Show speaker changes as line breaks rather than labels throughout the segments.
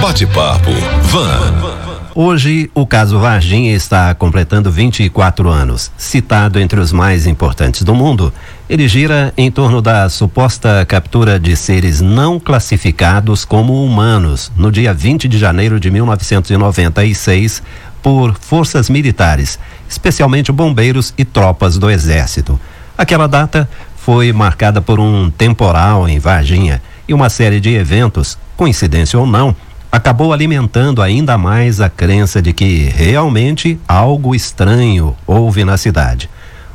Bate-papo Van.
Hoje, o caso Varginha está completando 24 anos. Citado entre os mais importantes do mundo, ele gira em torno da suposta captura de seres não classificados como humanos no dia 20 de janeiro de 1996 por forças militares, especialmente bombeiros e tropas do Exército. Aquela data foi marcada por um temporal em Varginha e uma série de eventos, coincidência ou não, acabou alimentando ainda mais a crença de que realmente algo estranho houve na cidade.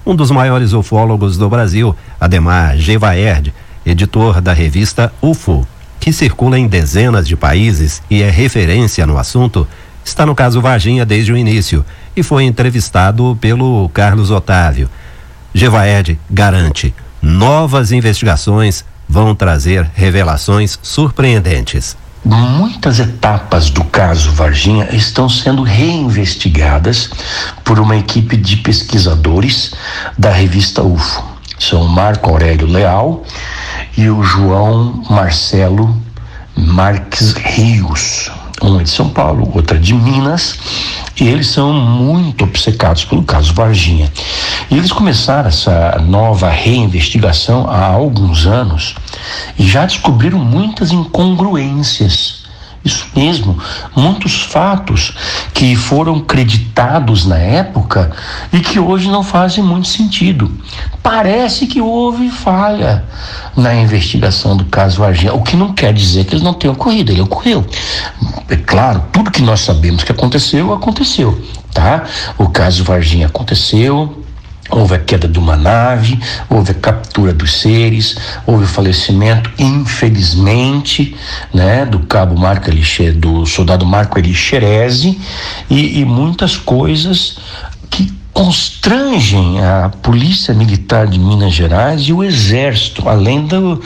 Um dos maiores ufólogos do Brasil, Ademar Gevaerd, editor da revista UFO, que circula em dezenas de países e é referência no assunto, está no caso Varginha desde o início e foi entrevistado pelo Carlos Otávio. Gevaerd garante: novas investigações vão trazer revelações surpreendentes.
Muitas etapas do caso Varginha estão sendo reinvestigadas por uma equipe de pesquisadores da revista UFO. São Marco Aurélio Leal e o João Marcelo Marques Rios. Um é de São Paulo, outra de Minas, e eles são muito obcecados pelo caso Varginha. E eles começaram essa nova reinvestigação há alguns anos e já descobriram muitas incongruências. Isso mesmo, muitos fatos que foram creditados na época e que hoje não fazem muito sentido. Parece que houve falha na investigação do caso Varginha, o que não quer dizer que eles não tenham ocorrido, ele ocorreu. É claro, tudo que nós sabemos que aconteceu, aconteceu, tá? O caso Varginha aconteceu, Houve a queda de uma nave, houve a captura dos seres, houve o falecimento, infelizmente, né, do cabo Marco Elixer, do soldado Marco Elixerese e, e muitas coisas que constrangem a Polícia Militar de Minas Gerais e o Exército, além do,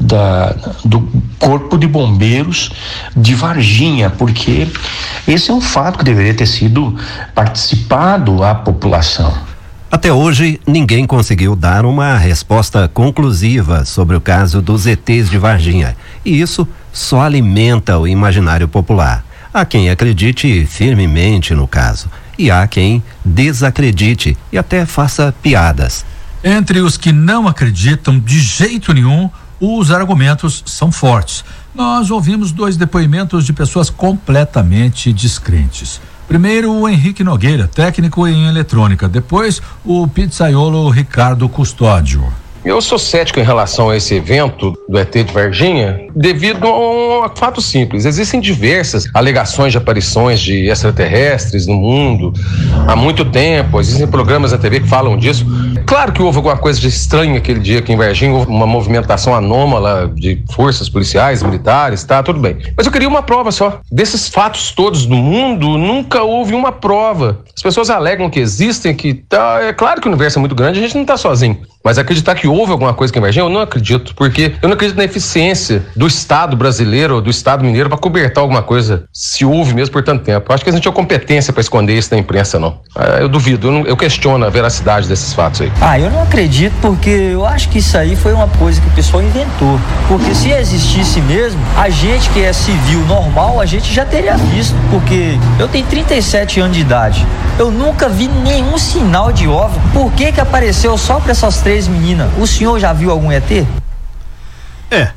da, do Corpo de Bombeiros de Varginha, porque esse é um fato que deveria ter sido participado à população.
Até hoje, ninguém conseguiu dar uma resposta conclusiva sobre o caso dos ETs de Varginha. E isso só alimenta o imaginário popular. Há quem acredite firmemente no caso, e há quem desacredite e até faça piadas.
Entre os que não acreditam de jeito nenhum, os argumentos são fortes. Nós ouvimos dois depoimentos de pessoas completamente descrentes. Primeiro o Henrique Nogueira, técnico em eletrônica. Depois o pizzaiolo Ricardo Custódio.
Eu sou cético em relação a esse evento do ET de Varginha, devido a um fato simples. Existem diversas alegações de aparições de extraterrestres no mundo há muito tempo. Existem programas na TV que falam disso. Claro que houve alguma coisa de estranho aquele dia aqui em Varginha, houve uma movimentação anômala de forças policiais, militares, tá, tudo bem. Mas eu queria uma prova só. Desses fatos todos no mundo, nunca houve uma prova. As pessoas alegam que existem, que tá. É claro que o universo é muito grande, a gente não tá sozinho. Mas acreditar que houve alguma coisa que emergiu, eu não acredito, porque eu não acredito na eficiência do Estado brasileiro, do Estado mineiro, para cobertar alguma coisa, se houve mesmo por tanto tempo. Eu acho que a gente tinha competência para esconder isso da imprensa, não. Ah, eu duvido, eu, não, eu, questiono a veracidade desses fatos aí.
Ah, eu não acredito, porque eu acho que isso aí foi uma coisa que o pessoal inventou. Porque se existisse mesmo, a gente que é civil normal, a gente já teria visto, porque eu tenho 37 anos de idade. Eu nunca vi nenhum sinal de OVNI. Por que que apareceu só para essas três meninas. O senhor já viu algum ET?
É.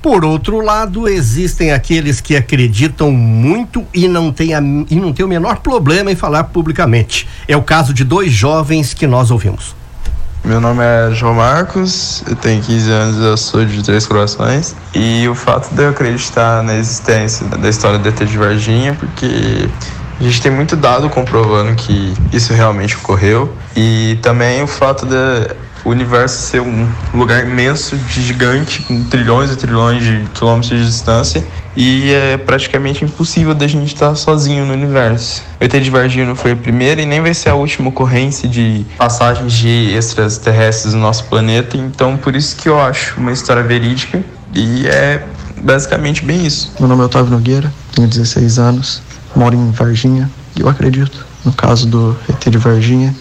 Por outro lado, existem aqueles que acreditam muito e não têm, a, e não tem o menor problema em falar publicamente. É o caso de dois jovens que nós ouvimos.
Meu nome é João Marcos, eu tenho 15 anos, eu sou de Três Corações. E o fato de eu acreditar na existência da história do ET de Varginha, porque a gente tem muito dado comprovando que isso realmente ocorreu. E também o fato de o universo ser um lugar imenso, gigante, com trilhões e trilhões de quilômetros de distância, e é praticamente impossível da gente estar sozinho no universo. O ET de Varginha não foi a primeira e nem vai ser a última ocorrência de passagens de extraterrestres no nosso planeta, então por isso que eu acho uma história verídica e é basicamente bem isso.
Meu nome é Otávio Nogueira, tenho 16 anos, moro em Varginha e eu acredito no caso do ET de Varginha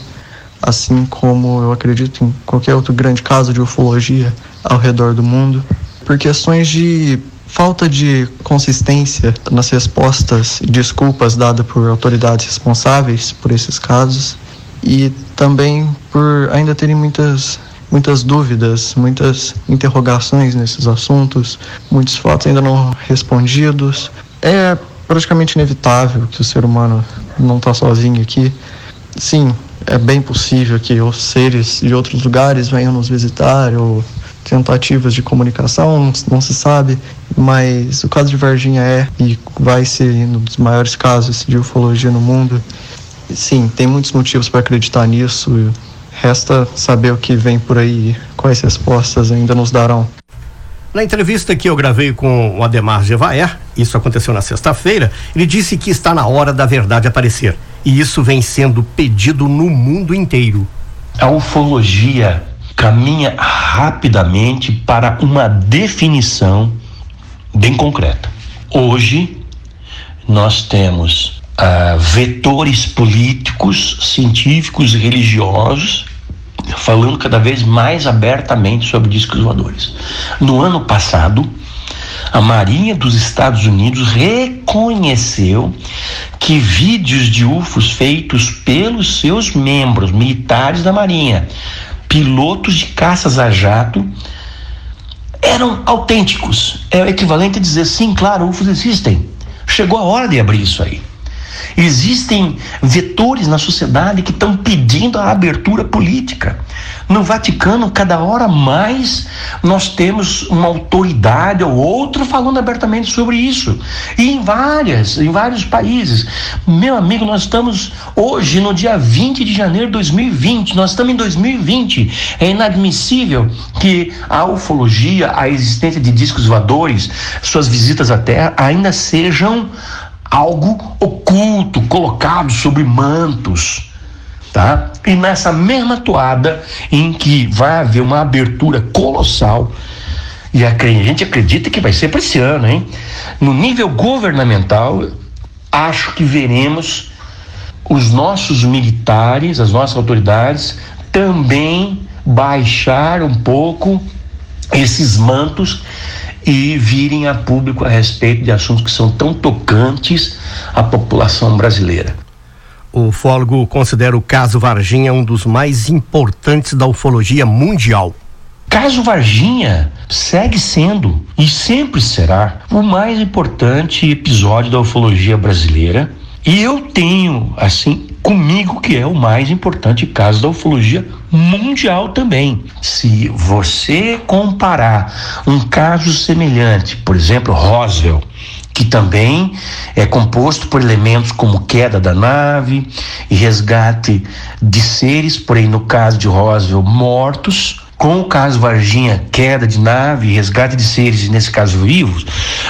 assim como eu acredito em qualquer outro grande caso de ufologia ao redor do mundo, por questões de falta de consistência nas respostas e desculpas dadas por autoridades responsáveis por esses casos e também por ainda terem muitas muitas dúvidas, muitas interrogações nesses assuntos, muitos fatos ainda não respondidos. É praticamente inevitável que o ser humano não está sozinho aqui. Sim, é bem possível que os seres de outros lugares venham nos visitar ou tentativas de comunicação, não se sabe, mas o caso de Varginha é e vai ser um dos maiores casos de ufologia no mundo. Sim, tem muitos motivos para acreditar nisso. Resta saber o que vem por aí, quais respostas ainda nos darão.
Na entrevista que eu gravei com o Ademar Gevaer, isso aconteceu na sexta-feira, ele disse que está na hora da verdade aparecer. E isso vem sendo pedido no mundo inteiro.
A ufologia caminha rapidamente para uma definição bem concreta. Hoje, nós temos uh, vetores políticos, científicos e religiosos falando cada vez mais abertamente sobre discos voadores. No ano passado, a Marinha dos Estados Unidos reconheceu que vídeos de UFOs feitos pelos seus membros militares da Marinha, pilotos de caças a jato, eram autênticos. É o equivalente a dizer sim, claro, UFOs existem. Chegou a hora de abrir isso aí. Existem vetores na sociedade que estão pedindo a abertura política. No Vaticano, cada hora mais nós temos uma autoridade ou outra falando abertamente sobre isso. E em várias, em vários países. Meu amigo, nós estamos hoje no dia 20 de janeiro de 2020, nós estamos em 2020. É inadmissível que a ufologia, a existência de discos voadores, suas visitas à Terra ainda sejam algo oculto, colocado sobre mantos tá? E nessa mesma toada em que vai haver uma abertura colossal e a gente acredita que vai ser para esse ano, hein? No nível governamental, acho que veremos os nossos militares, as nossas autoridades também baixar um pouco esses mantos e virem a público a respeito de assuntos que são tão tocantes à população brasileira.
O ufólogo considera o caso Varginha um dos mais importantes da ufologia mundial.
Caso Varginha segue sendo e sempre será o mais importante episódio da ufologia brasileira. E eu tenho, assim, comigo que é o mais importante caso da ufologia mundial também. Se você comparar um caso semelhante, por exemplo, Roswell, que também é composto por elementos como queda da nave e resgate de seres, porém no caso de Roswell, mortos. Com o caso Varginha, queda de nave, resgate de seres, nesse caso vivos,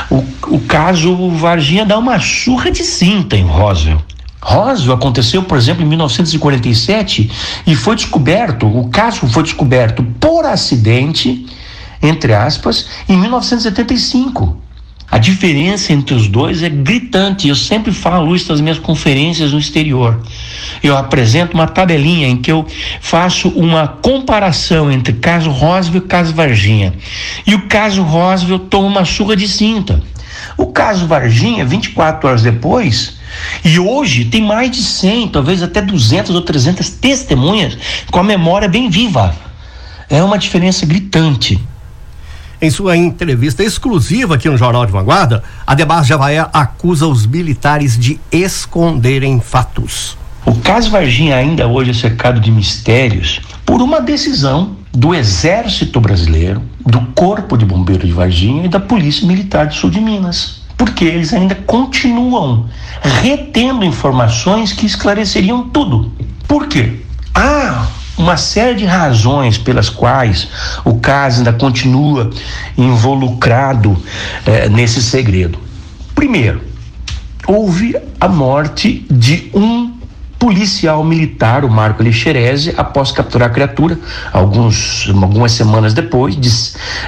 o, o caso Varginha dá uma surra de cinta em Roswell. Roswell aconteceu, por exemplo, em 1947 e foi descoberto, o caso foi descoberto por acidente, entre aspas, em 1975. A diferença entre os dois é gritante. Eu sempre falo isso nas minhas conferências no exterior. Eu apresento uma tabelinha em que eu faço uma comparação entre caso Roswell e caso Varginha. E o caso Roswell toma uma surra de cinta. O caso Varginha, 24 horas depois, e hoje tem mais de 100, talvez até 200 ou 300 testemunhas com a memória bem viva. É uma diferença gritante.
Em sua entrevista exclusiva aqui no Jornal de Vanguarda, Ademar Javaé acusa os militares de esconderem fatos.
O caso Varginha ainda hoje é cercado de mistérios por uma decisão do Exército Brasileiro, do Corpo de Bombeiros de Varginha e da Polícia Militar do Sul de Minas. Porque eles ainda continuam retendo informações que esclareceriam tudo. Por quê? Ah, uma série de razões pelas quais o caso ainda continua involucrado eh, nesse segredo. Primeiro, houve a morte de um policial militar, o Marco Lixerese, após capturar a criatura, alguns, algumas semanas depois, de,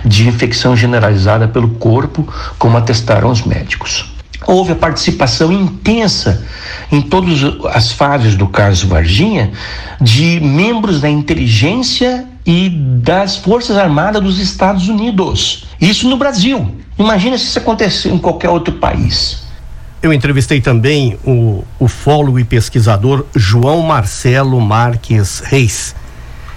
de infecção generalizada pelo corpo, como atestaram os médicos houve a participação intensa em todas as fases do caso Varginha de membros da inteligência e das Forças Armadas dos Estados Unidos. Isso no Brasil. Imagina se isso acontecesse em qualquer outro país.
Eu entrevistei também o ufólogo e pesquisador João Marcelo Marques Reis.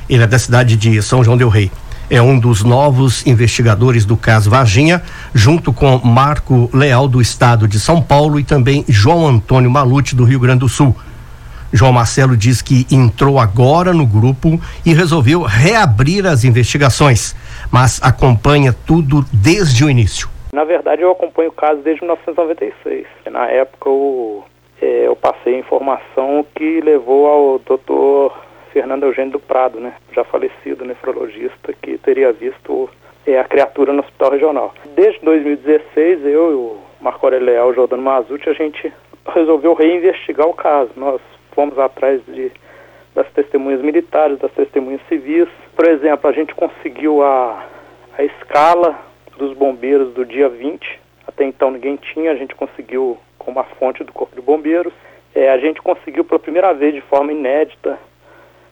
Ele é da cidade de São João del Rei. É um dos novos investigadores do caso Varginha, junto com Marco Leal do estado de São Paulo e também João Antônio Malute do Rio Grande do Sul. João Marcelo diz que entrou agora no grupo e resolveu reabrir as investigações, mas acompanha tudo desde o início.
Na verdade, eu acompanho o caso desde 1996. Na época, eu, é, eu passei a informação que levou ao doutor Fernando Eugênio do Prado, né, já falecido nefrologista, que teria visto é, a criatura no hospital regional. Desde 2016, eu e o Marco Aurélio Leal, o Jordano Mazuti, a gente resolveu reinvestigar o caso. Nós fomos atrás de, das testemunhas militares, das testemunhas civis. Por exemplo, a gente conseguiu a, a escala dos bombeiros do dia 20. Até então ninguém tinha, a gente conseguiu com uma fonte do Corpo de Bombeiros. É, a gente conseguiu pela primeira vez de forma inédita.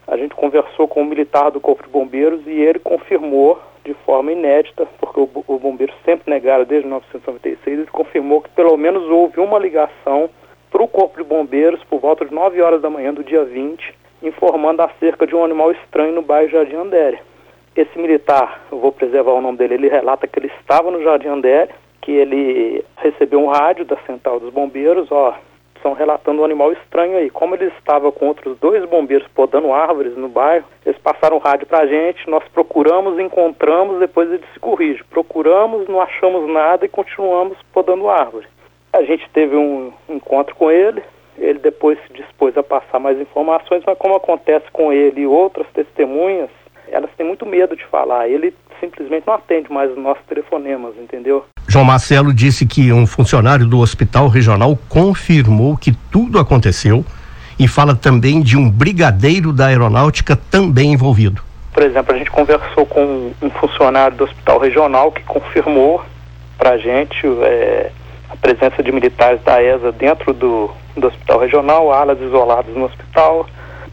A gente conversou com o militar do Corpo de Bombeiros e ele confirmou de forma inédita, porque o, o bombeiro sempre negaram desde 1996, ele confirmou que pelo menos houve uma ligação para o Corpo de Bombeiros por volta de 9 horas da manhã do dia 20, informando acerca de um animal estranho no bairro Jardim Andere. Esse militar, eu vou preservar o nome dele, ele relata que ele estava no Jardim Andere, que ele recebeu um rádio da central dos bombeiros, ó, estão relatando um animal estranho aí. Como ele estava com outros dois bombeiros podando árvores no bairro, eles passaram o rádio pra gente, nós procuramos, encontramos, depois ele se corrige. Procuramos, não achamos nada e continuamos podando árvore. A gente teve um encontro com ele, ele depois se dispôs a passar mais informações, mas como acontece com ele e outras testemunhas, elas têm muito medo de falar. Ele simplesmente não atende mais os nossos telefonemas, entendeu?
João Marcelo disse que um funcionário do hospital regional confirmou que tudo aconteceu e fala também de um brigadeiro da aeronáutica também envolvido.
Por exemplo, a gente conversou com um funcionário do hospital regional que confirmou para a gente é, a presença de militares da ESA dentro do, do hospital regional, alas isoladas no hospital,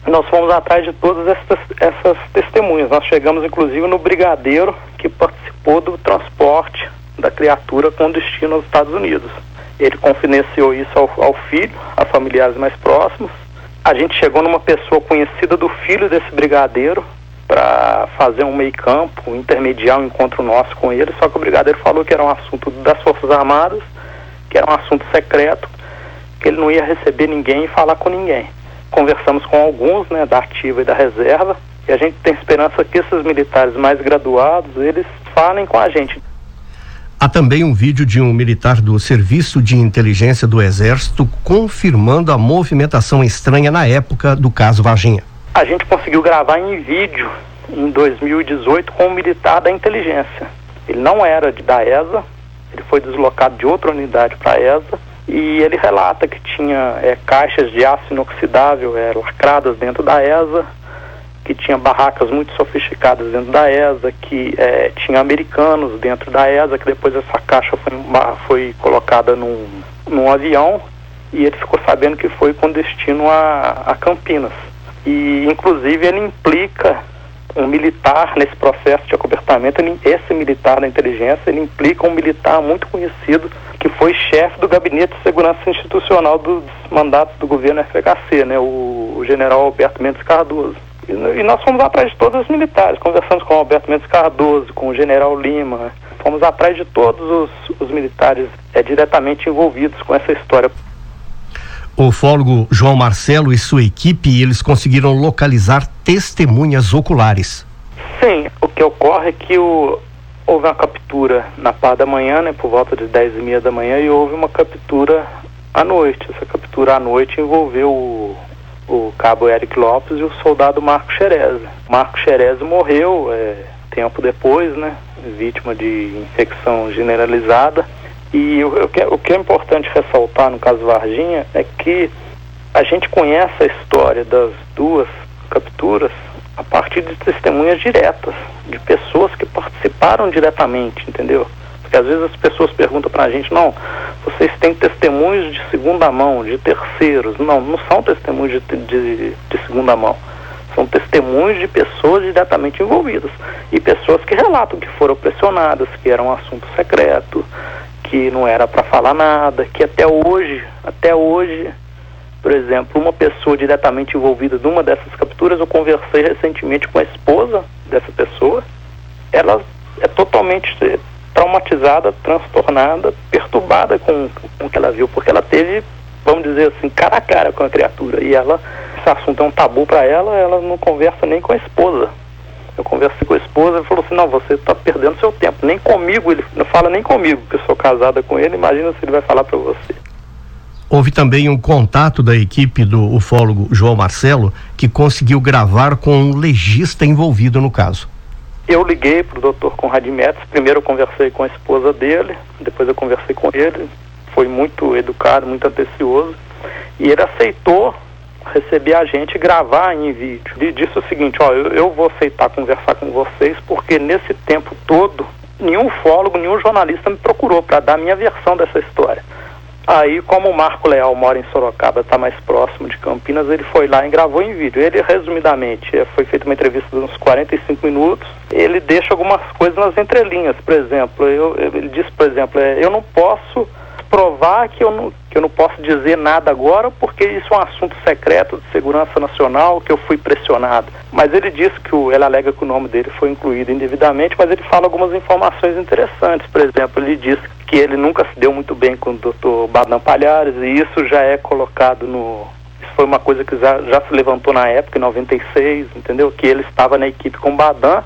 nós fomos atrás de todas essas, essas testemunhas. Nós chegamos inclusive no brigadeiro que participou do transporte da criatura com destino aos Estados Unidos. Ele confidenciou isso ao, ao filho, a familiares mais próximos. A gente chegou numa pessoa conhecida do filho desse brigadeiro para fazer um meio campo, intermediar um encontro nosso com ele, só que o brigadeiro falou que era um assunto das Forças Armadas, que era um assunto secreto, que ele não ia receber ninguém e falar com ninguém conversamos com alguns, né, da ativa e da reserva, e a gente tem esperança que esses militares mais graduados, eles falem com a gente.
Há também um vídeo de um militar do Serviço de Inteligência do Exército confirmando a movimentação estranha na época do caso Varginha.
A gente conseguiu gravar em vídeo em 2018 com um militar da inteligência. Ele não era da ESA, ele foi deslocado de outra unidade para a ESA e ele relata que tinha é, caixas de aço inoxidável é, lacradas dentro da ESA, que tinha barracas muito sofisticadas dentro da ESA, que é, tinha americanos dentro da ESA, que depois essa caixa foi, foi colocada num, num avião e ele ficou sabendo que foi com destino a, a Campinas. E inclusive ele implica um militar nesse processo de acobertamento, ele, esse militar da inteligência, ele implica um militar muito conhecido foi chefe do Gabinete de Segurança Institucional dos mandatos do governo FHC, né, o, general Alberto Mendes Cardoso. E, e, nós fomos atrás de todos os militares, conversamos com o Alberto Mendes Cardoso, com o general Lima, fomos atrás de todos os, os militares é, diretamente envolvidos com essa história.
O ufólogo João Marcelo e sua equipe, eles conseguiram localizar testemunhas oculares.
Sim, o que ocorre é que o, houve uma captura na parte da manhã, né, por volta de 10 e meia da manhã, e houve uma captura à noite. Essa captura à noite envolveu o, o cabo Eric Lopes e o soldado Marco Xerez. Marco Xerez morreu é, tempo depois, né, vítima de infecção generalizada. E o, o, que, é, o que é importante ressaltar no caso Varginha é que a gente conhece a história das duas capturas a partir de testemunhas diretas, de pessoas que participaram diretamente, entendeu? Porque às vezes as pessoas perguntam para a gente, não, vocês têm testemunhos de segunda mão, de terceiros. Não, não são testemunhos de, de, de segunda mão. São testemunhos de pessoas diretamente envolvidas e pessoas que relatam que foram pressionadas, que era um assunto secreto, que não era para falar nada, que até hoje, até hoje, por exemplo, uma pessoa diretamente envolvida numa dessas capturas, eu conversei recentemente com a esposa dessa pessoa, ela é totalmente traumatizada, transtornada, perturbada com, com o que ela viu, porque ela teve, vamos dizer assim, cara a cara com a criatura. E ela, esse assunto é um tabu para ela, ela não conversa nem com a esposa. Eu conversei com a esposa e falou assim, não, você está perdendo seu tempo. Nem comigo, ele não fala nem comigo, que eu sou casada com ele, imagina se ele vai falar para você.
Houve também um contato da equipe do ufólogo João Marcelo, que conseguiu gravar com um legista envolvido no caso.
Eu liguei para o doutor Conrad Metz, primeiro eu conversei com a esposa dele, depois eu conversei com ele, foi muito educado, muito atencioso, e ele aceitou receber a gente gravar em vídeo. Ele disse o seguinte, ó, eu, eu vou aceitar conversar com vocês, porque nesse tempo todo, nenhum fólogo, nenhum jornalista me procurou para dar a minha versão dessa história. Aí, como o Marco Leal mora em Sorocaba, está mais próximo de Campinas, ele foi lá e gravou em vídeo. Ele, resumidamente, eh, foi feita uma entrevista de uns 45 minutos. Ele deixa algumas coisas nas entrelinhas. Por exemplo, eu, ele disse, por exemplo, é, eu não posso provar que eu não, que eu não posso dizer nada agora, porque isso é um assunto secreto de segurança nacional, que eu fui pressionado. Mas ele disse que o, ele alega que o nome dele foi incluído indevidamente, mas ele fala algumas informações interessantes. Por exemplo, ele disse que ele nunca se deu muito bem com o doutor Badam Palhares, e isso já é colocado no. Foi uma coisa que já, já se levantou na época, em 96, entendeu? Que ele estava na equipe com o Badam,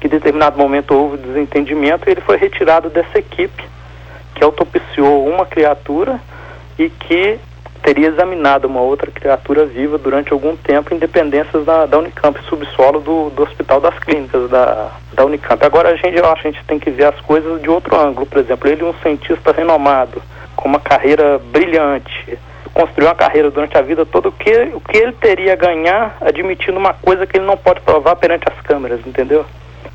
que em determinado momento houve desentendimento e ele foi retirado dessa equipe que autopsiou uma criatura e que teria examinado uma outra criatura viva durante algum tempo em dependências da, da Unicamp, subsolo do, do Hospital das Clínicas da, da Unicamp. Agora a gente, eu acho a gente tem que ver as coisas de outro ângulo. Por exemplo, ele é um cientista renomado, com uma carreira brilhante, construiu uma carreira durante a vida toda, o que, o que ele teria a ganhar admitindo uma coisa que ele não pode provar perante as câmeras, entendeu?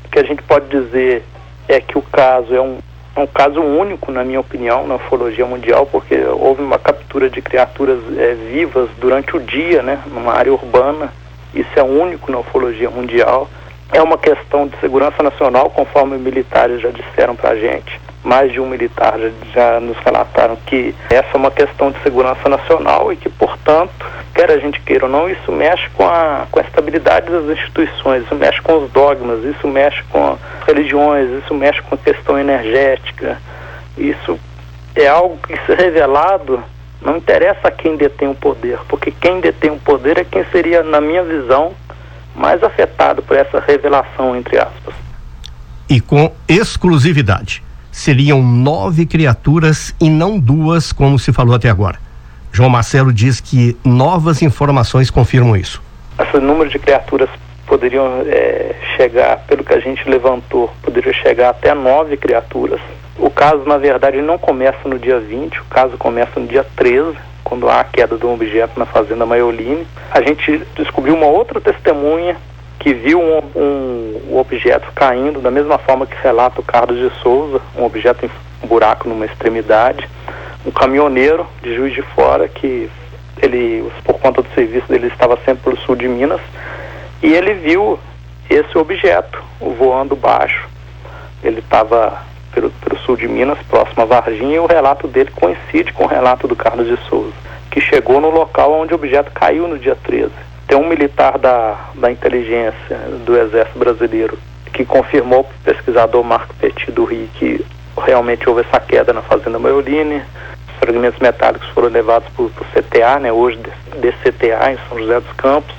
O que a gente pode dizer é que o caso é um, um caso único, na minha opinião, na ufologia mundial, porque houve uma captura de criaturas é, vivas durante o dia, né, numa área urbana. Isso é único na ufologia mundial. É uma questão de segurança nacional, conforme militares já disseram para a gente. Mais de um militar já, já nos relataram que essa é uma questão de segurança nacional e que, portanto, quer a gente queira ou não, isso mexe com a, com a estabilidade das instituições, isso mexe com os dogmas, isso mexe com religiões, isso mexe com a questão energética. Isso é algo que, se revelado, não interessa a quem detém o poder, porque quem detém o poder é quem seria, na minha visão, mais afetado por essa revelação, entre aspas.
E com exclusividade. Seriam nove criaturas e não duas, como se falou até agora. João Marcelo diz que novas informações confirmam isso.
Esse número de criaturas poderiam é, chegar, pelo que a gente levantou, poderia chegar até nove criaturas. O caso, na verdade, não começa no dia 20, o caso começa no dia 13, quando há a queda de um objeto na fazenda Maioline. A gente descobriu uma outra testemunha que viu um, um, um objeto caindo, da mesma forma que relata o Carlos de Souza, um objeto em um buraco numa extremidade um caminhoneiro de Juiz de Fora que ele, por conta do serviço dele, estava sempre pelo sul de Minas e ele viu esse objeto voando baixo. Ele estava pelo, pelo, sul de Minas, próximo a Varginha, e o relato dele coincide com o relato do Carlos de Souza, que chegou no local onde o objeto caiu no dia 13. Tem um militar da, da inteligência do Exército Brasileiro que confirmou para o pesquisador Marco Petit do Rio que realmente houve essa queda na fazenda Maioline. Os fragmentos metálicos foram levados para o CTA, né, hoje DCTA, em São José dos Campos.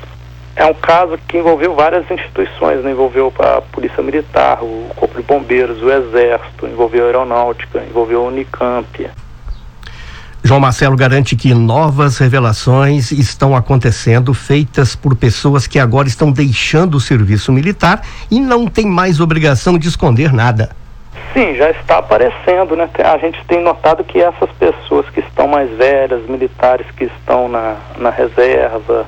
É um caso que envolveu várias instituições, né? envolveu a Polícia Militar, o Corpo de Bombeiros, o Exército, envolveu a Aeronáutica, envolveu a Unicamp.
João Marcelo garante que novas revelações estão acontecendo, feitas por pessoas que agora estão deixando o serviço militar e não têm mais obrigação de esconder nada.
Sim, já está aparecendo, né? A gente tem notado que essas pessoas que estão mais velhas, militares que estão na, na reserva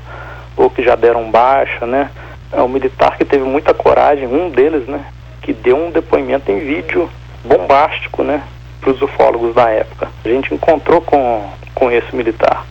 ou que já deram baixa, né? É um militar que teve muita coragem, um deles, né? Que deu um depoimento em vídeo bombástico, né? Para os ufólogos da época. A gente encontrou com, com esse militar.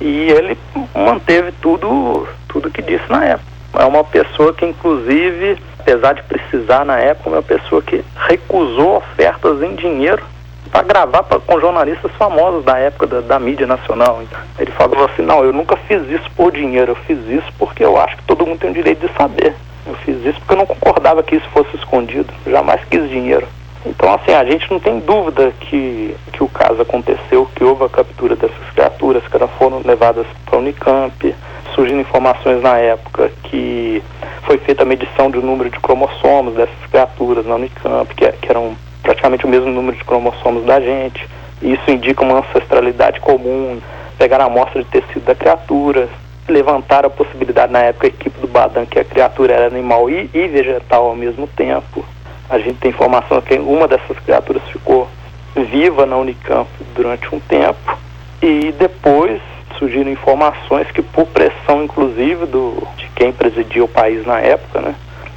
E ele manteve tudo, tudo que disse na época. É uma pessoa que, inclusive, apesar de precisar na época, é uma pessoa que recusou ofertas em dinheiro para gravar pra, com jornalistas famosos da época da, da, mídia nacional. Ele falou assim: não, eu nunca fiz isso por dinheiro, eu fiz isso porque eu acho que todo mundo tem o direito de saber. Eu fiz isso porque eu não concordava que isso fosse escondido, jamais quis dinheiro. Então, assim, a gente não tem dúvida que, que o caso aconteceu, que houve a captura dessas criaturas, que elas foram levadas para a Unicamp. Surgindo informações na época que foi feita a medição do número de cromossomos dessas criaturas na Unicamp, que, que eram praticamente o mesmo número de cromossomos da gente. Isso indica uma ancestralidade comum. Pegar a amostra de tecido da criatura, levantar a possibilidade na época a equipe do Badan que a criatura era animal e, e vegetal ao mesmo tempo. A gente tem informação que uma dessas criaturas ficou viva na Unicamp durante um tempo e depois surgiram informações que por pressão inclusive do, de quem presidia o país na época, né,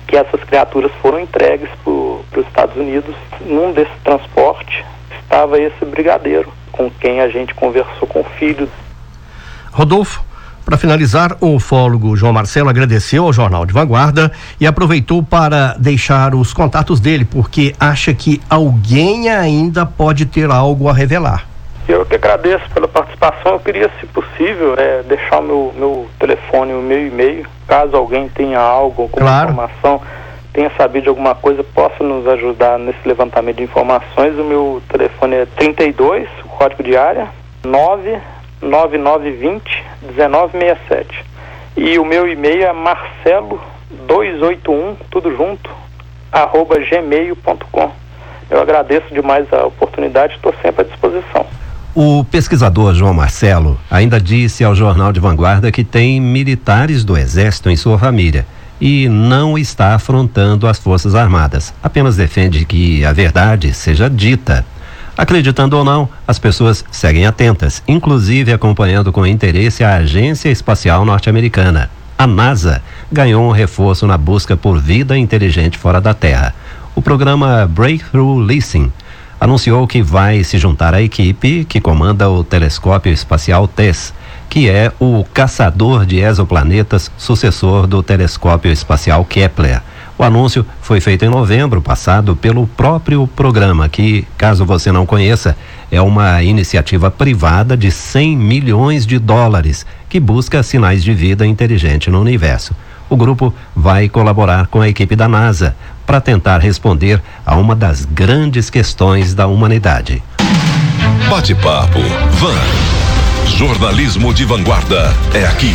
que essas criaturas foram entregues para os Estados Unidos. Num desse transporte estava esse brigadeiro, com quem a gente conversou com o filho.
Rodolfo, para finalizar, o ufólogo João Marcelo agradeceu ao Jornal de Vanguarda e aproveitou para deixar os contatos dele, porque acha que alguém ainda pode ter algo a revelar.
Eu que agradeço pela participação. Eu queria, se possível, é, deixar o meu, meu telefone, o meu e-mail, caso alguém tenha algo, alguma claro. informação, tenha sabido de alguma coisa, possa nos ajudar nesse levantamento de informações. O meu telefone é 32, o código de área, 99920 1967. E o meu e-mail é marcelo281, tudo junto, arroba gmail.com. Eu agradeço demais a oportunidade, estou sempre à disposição.
O pesquisador João Marcelo ainda disse ao Jornal de Vanguarda que tem militares do Exército em sua família e não está afrontando as Forças Armadas. Apenas defende que a verdade seja dita. Acreditando ou não, as pessoas seguem atentas, inclusive acompanhando com interesse a Agência Espacial Norte-Americana. A NASA ganhou um reforço na busca por vida inteligente fora da Terra. O programa Breakthrough Leasing anunciou que vai se juntar à equipe que comanda o telescópio espacial TESS, que é o caçador de exoplanetas sucessor do telescópio espacial Kepler. O anúncio foi feito em novembro passado pelo próprio programa, que, caso você não conheça, é uma iniciativa privada de 100 milhões de dólares que busca sinais de vida inteligente no universo. O grupo vai colaborar com a equipe da NASA para tentar responder a uma das grandes questões da humanidade.
Bate-papo Van. Jornalismo de vanguarda é aqui.